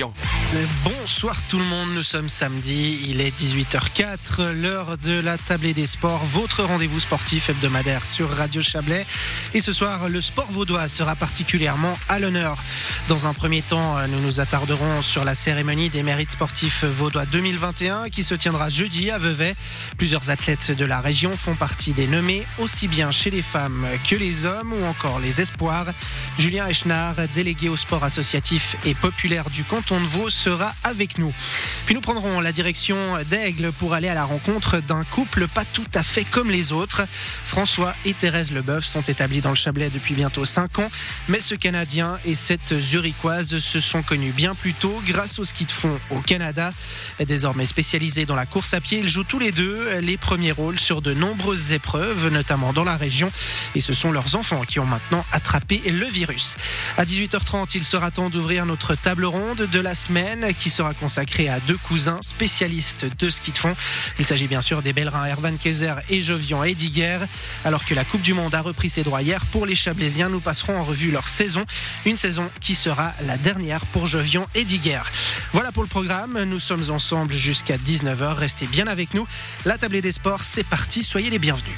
Dion. Bonsoir tout le monde, nous sommes samedi, il est 18h04, l'heure de la tablée des sports, votre rendez-vous sportif hebdomadaire sur Radio Chablais. Et ce soir, le sport vaudois sera particulièrement à l'honneur. Dans un premier temps, nous nous attarderons sur la cérémonie des mérites sportifs vaudois 2021 qui se tiendra jeudi à Vevey. Plusieurs athlètes de la région font partie des nommés, aussi bien chez les femmes que les hommes ou encore les espoirs. Julien Echnard, délégué au sport associatif et populaire du canton de Vaud, sera avec nous. Puis nous prendrons la direction d'Aigle pour aller à la rencontre d'un couple pas tout à fait comme les autres. François et Thérèse Leboeuf sont établis dans le Chablais depuis bientôt 5 ans, mais ce Canadien et cette Zurichoise se sont connus bien plus tôt grâce au ski de fond au Canada. Désormais spécialisés dans la course à pied, ils jouent tous les deux les premiers rôles sur de nombreuses épreuves, notamment dans la région, et ce sont leurs enfants qui ont maintenant attrapé le virus. À 18h30, il sera temps d'ouvrir notre table ronde de la semaine qui sera consacrée à deux cousins spécialistes de ski de fond. Il s'agit bien sûr des Belrins Ervan Kaiser et Jovian Ediger. Alors que la Coupe du Monde a repris ses droits hier pour les Chablaisiens, nous passerons en revue leur saison. Une saison qui sera la dernière pour Jovian Ediger. Voilà pour le programme. Nous sommes ensemble jusqu'à 19h. Restez bien avec nous. La tablée des sports, c'est parti. Soyez les bienvenus.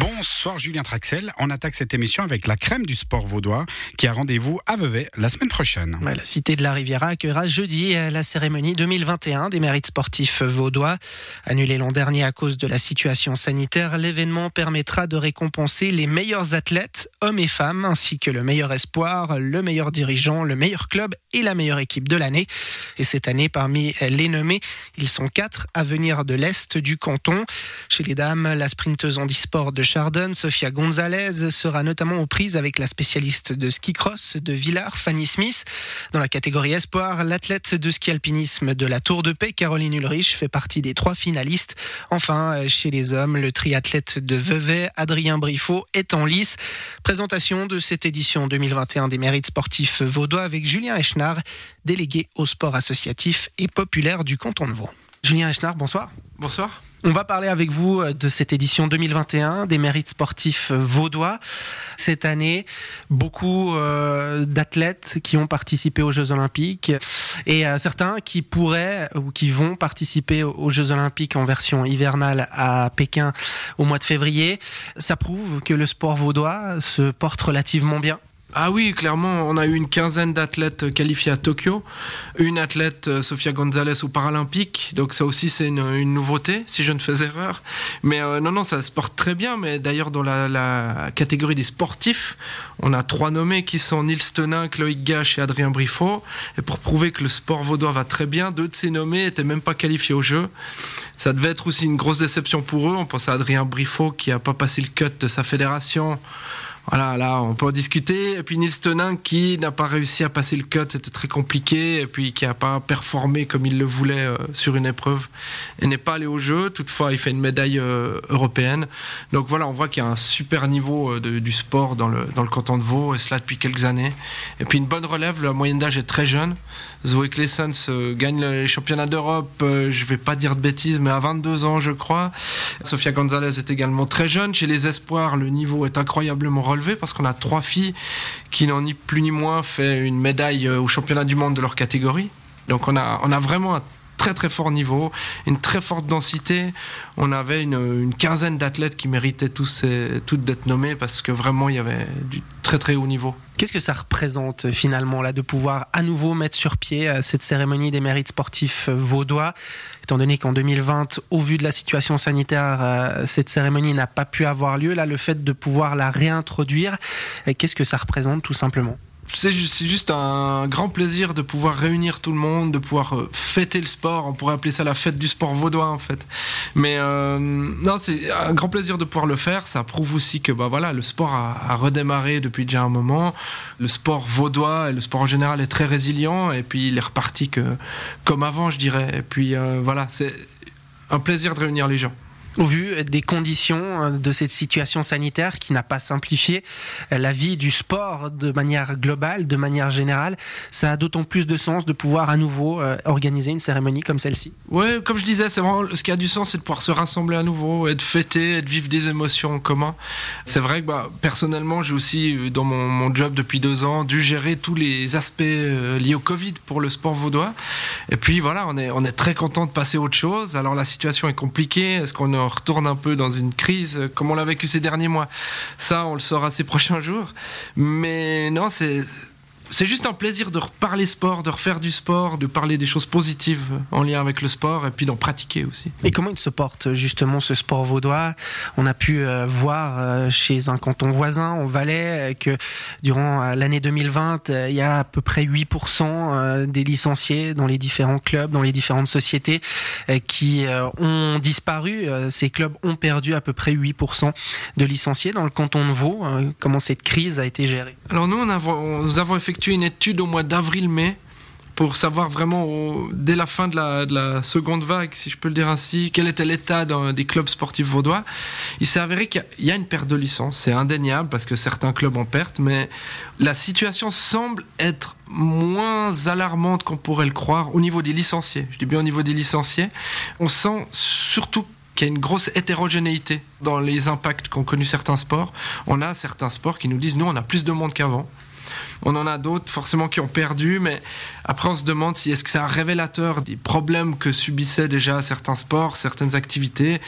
Bonsoir Julien Traxel. On attaque cette émission avec la crème du sport vaudois qui a rendez-vous à Vevey la semaine prochaine. la cité de la Riviera accueillera jeudi la cérémonie 2021 des mérites sportifs vaudois. Annulé l'an dernier à cause de la situation sanitaire, l'événement permettra de récompenser les meilleurs athlètes, hommes et femmes, ainsi que le meilleur espoir, le meilleur dirigeant, le meilleur club et la meilleure équipe de l'année. Et cette année, parmi les nommés, ils sont quatre à venir de l'Est du canton. Chez les dames, la sprinteuse de Chardon, Sofia Gonzalez, sera notamment aux prises avec la spécialiste de ski cross de Villars, Fanny Smith. Dans la catégorie espoir, l'athlète de ski alpinisme de la Tour de Paix, Caroline Ulrich, fait partie des trois finalistes. Enfin, chez les hommes, le triathlète de Vevey, Adrien Briffaut, est en lice. Présentation de cette édition 2021 des mérites sportifs vaudois avec Julien Echnard, délégué au sport associatif et populaire du canton de Vaud. Julien Echnard, bonsoir. Bonsoir. On va parler avec vous euh, de cette édition 2021 des mérites sportifs euh, vaudois. Cette année, beaucoup euh, d'athlètes qui ont participé aux Jeux Olympiques et certains qui pourraient ou qui vont participer aux Jeux Olympiques en version hivernale à Pékin au mois de février. Ça prouve que le sport vaudois se porte relativement bien. Ah oui, clairement, on a eu une quinzaine d'athlètes qualifiés à Tokyo, une athlète, euh, Sofia Gonzalez, au Paralympique, donc ça aussi c'est une, nouveauté, si je ne fais erreur. Mais euh, non, non, ça se porte très bien, mais d'ailleurs dans la, catégorie des sportifs, on a trois nommés qui sont Nils Tenin, Chloé Gache et Adrien Briffaut. Et pour prouver que le sport vaudois va très bien, deux de ces nommés n'étaient même pas qualifiés au jeu. Ça devait être aussi une grosse déception pour eux. On pense à Adrien Briffaut qui n'a pas passé le cut de sa fédération voilà, là, on peut en discuter. Et puis Nils Tenin qui n'a pas réussi à passer le cut, c'était très compliqué, et puis qui n'a pas performé comme il le voulait euh, sur une épreuve et n'est pas allé au jeu. Toutefois, il fait une médaille euh, européenne. Donc voilà, on voit qu'il y a un super niveau euh, du sport dans le, dans le canton de Vaud, et cela depuis quelques années. Et puis une bonne relève, la moyenne d'âge est très jeune. Zoé Klessens gagne les championnats d'Europe, je vais pas dire de bêtises, mais à 22 ans, je crois. Sofia Gonzalez est également très jeune. Chez les espoirs, le niveau est incroyablement relevé parce qu'on a trois filles qui n'ont ni plus ni moins fait une médaille euh, au championnat du monde de leur catégorie. Donc on a, on a vraiment un très très fort niveau, une très forte densité. On avait une, quinzaine d'athlètes qui méritaient tous toutes d'être nommés parce que vraiment il y avait du Qu'est-ce que ça représente finalement là de pouvoir à nouveau mettre sur pied euh, cette cérémonie des mérites sportifs euh, vaudois? Étant donné qu'en 2020, au vu de la situation sanitaire, euh, cette cérémonie n'a pas pu avoir lieu. Là, le fait de pouvoir la réintroduire, qu'est-ce que ça représente tout simplement? C'est juste un grand plaisir de pouvoir réunir tout le monde, de pouvoir euh, fêter le sport. On pourrait appeler ça la fête du sport vaudois en fait. Mais euh, non, c'est un grand plaisir de pouvoir le faire. Ça prouve aussi que bah voilà, le sport a, redémarré depuis déjà un moment. Le sport vaudois et le sport en général est très résilient et puis il est reparti que comme avant, je dirais. Et puis euh, voilà, c'est un plaisir de réunir les gens. Au vu des conditions euh, de cette situation sanitaire qui n'a pas simplifié euh, la vie du sport de manière globale, de manière générale, ça a d'autant plus de sens de pouvoir à nouveau euh, organiser une cérémonie comme celle-ci. Ouais, comme je disais, c'est vraiment ce qui a du sens, c'est de pouvoir se rassembler à nouveau, fêter, et de vivre des émotions en commun. C'est vrai que bah, personnellement, j'ai aussi dans mon, job depuis deux ans dû gérer tous les aspects liés au Covid pour le sport vaudois. Et puis voilà, on est on est très content de passer à autre chose. Alors la situation est compliquée. Est-ce qu'on a retourne un peu dans une crise comme on l'a vécu ces derniers mois. Ça, on le saura ces prochains jours. Mais non, c'est c'est juste un plaisir de reparler sport, de refaire du sport, de parler des choses positives en lien avec le sport et puis d'en pratiquer aussi. Et comment il se porte justement ce sport vaudois? On a pu euh, voir euh, chez un canton voisin, en Valais, euh, que durant l'année 2020, il y a à peu près 8% des licenciés dans les différents clubs, dans les différentes sociétés qui ont disparu. Ces clubs ont perdu à peu près 8% de licenciés dans le canton de Vaud. Comment cette crise a été gérée? Alors nous, on nous avons effectivement une étude au mois d'avril-mai pour savoir vraiment, dès la fin de la, seconde vague, si je peux le dire ainsi, quel était l'état des clubs sportifs vaudois. Il s'est avéré qu'il y, a une perte de licence. C'est indéniable parce que certains clubs en perte, mais la situation semble être moins alarmante qu'on pourrait le croire au niveau des licenciés. Je dis bien au niveau des licenciés. On sent surtout qu'il y a une grosse hétérogénéité dans les impacts qu'ont connus certains sports. On a certains sports qui nous disent, nous, on a plus de monde qu'avant. On en a d'autres forcément qui ont perdu, mais après on se demande si est-ce que c'est un révélateur des problèmes que subissaient déjà certains sports, certaines activités.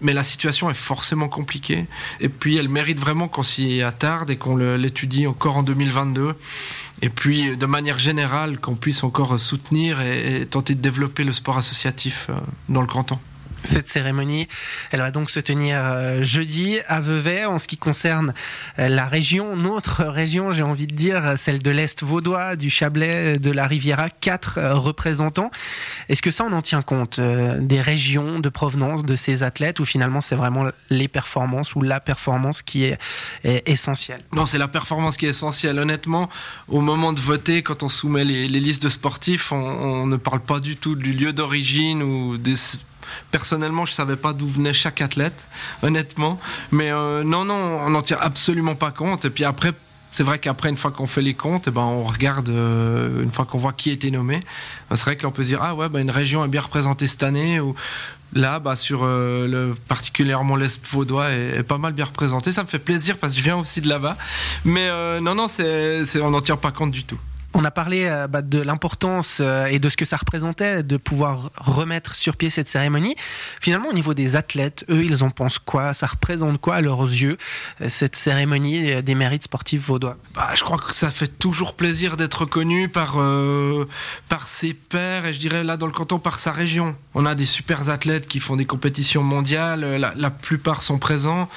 Mais la situation est forcément compliquée. Et puis elle mérite vraiment qu'on s'y attarde et qu'on l'étudie encore en 2022. Et puis de manière générale qu'on puisse encore soutenir et, tenter de développer le sport associatif euh, dans le canton. Cette cérémonie, elle va donc se tenir euh, jeudi à Vevey. En ce qui concerne euh, la région, notre région, j'ai envie de dire, celle de l'Est vaudois, du Chablais, de la Riviera, quatre euh, représentants. Est-ce que ça, on en tient compte des régions de provenance de ces athlètes ou finalement c'est vraiment les performances ou la performance qui est, essentielle? Non, c'est la performance qui est essentielle. Honnêtement, au moment de voter, quand on soumet les, listes de sportifs, on, on ne parle pas du tout du lieu d'origine ou des Personnellement, je savais pas d'où venait chaque athlète, honnêtement. Mais euh, non, non, on n'en tient absolument pas compte. Et puis après, c'est vrai qu'après, une fois qu'on fait les comptes, eh ben, on regarde, euh, une fois qu'on voit qui a été nommé, ben, c'est vrai que l'on peut se dire, ah ouais, ben, une région est bien représentée cette année, ou là, bah, sur euh, le, particulièrement l'Est vaudois, est, pas mal bien représenté. Ça me fait plaisir parce que je viens aussi de là-bas. Mais non, non, c'est, on n'en tient pas compte du tout. On a parlé euh, bah, de l'importance euh, et de ce que ça représentait de pouvoir remettre sur pied cette cérémonie. Finalement, au niveau des athlètes, eux, ils en pensent quoi? Ça représente quoi à leurs yeux, euh, cette cérémonie des mérites sportifs vaudois? Bah, Je crois que ça fait toujours plaisir d'être reconnu par, par ses pairs et je dirais là dans le canton par sa région. On a des super athlètes qui font des compétitions mondiales, la plupart sont présents.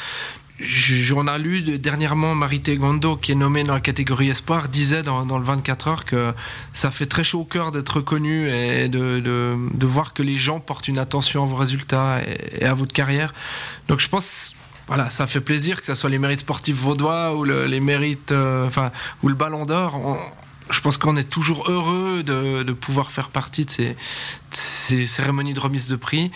J'en ai lu dernièrement Marité Gondo, qui est nommée dans la catégorie espoir, disait dans, le 24 heures que ça fait très chaud au cœur d'être reconnu et de, de, voir que les gens portent une attention à vos résultats et, à votre carrière. Donc je pense, voilà, ça fait plaisir que ce soit les mérites sportifs vaudois ou les mérites, euh, enfin, ou le Ballon d'Or je pense qu'on est toujours heureux de, pouvoir faire partie de ces, cérémonies de remise de prix.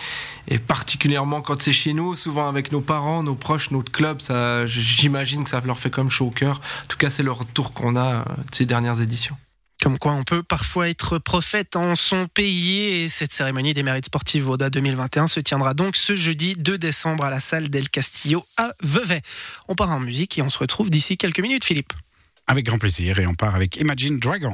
Et particulièrement quand c'est chez nous, souvent avec nos parents, nos proches, notre club, j'imagine que ça leur fait comme chaud au cœur. En tout cas, c'est le retour qu'on a de ces dernières éditions. Comme quoi on peut parfois être prophète en son pays et cette cérémonie des mérites sportifs Vauda 2021 se tiendra donc ce jeudi 2 décembre à la salle d'El Castillo à Vevey. On part en musique et on se retrouve d'ici quelques minutes Philippe. Avec grand plaisir et on part avec Imagine Dragon.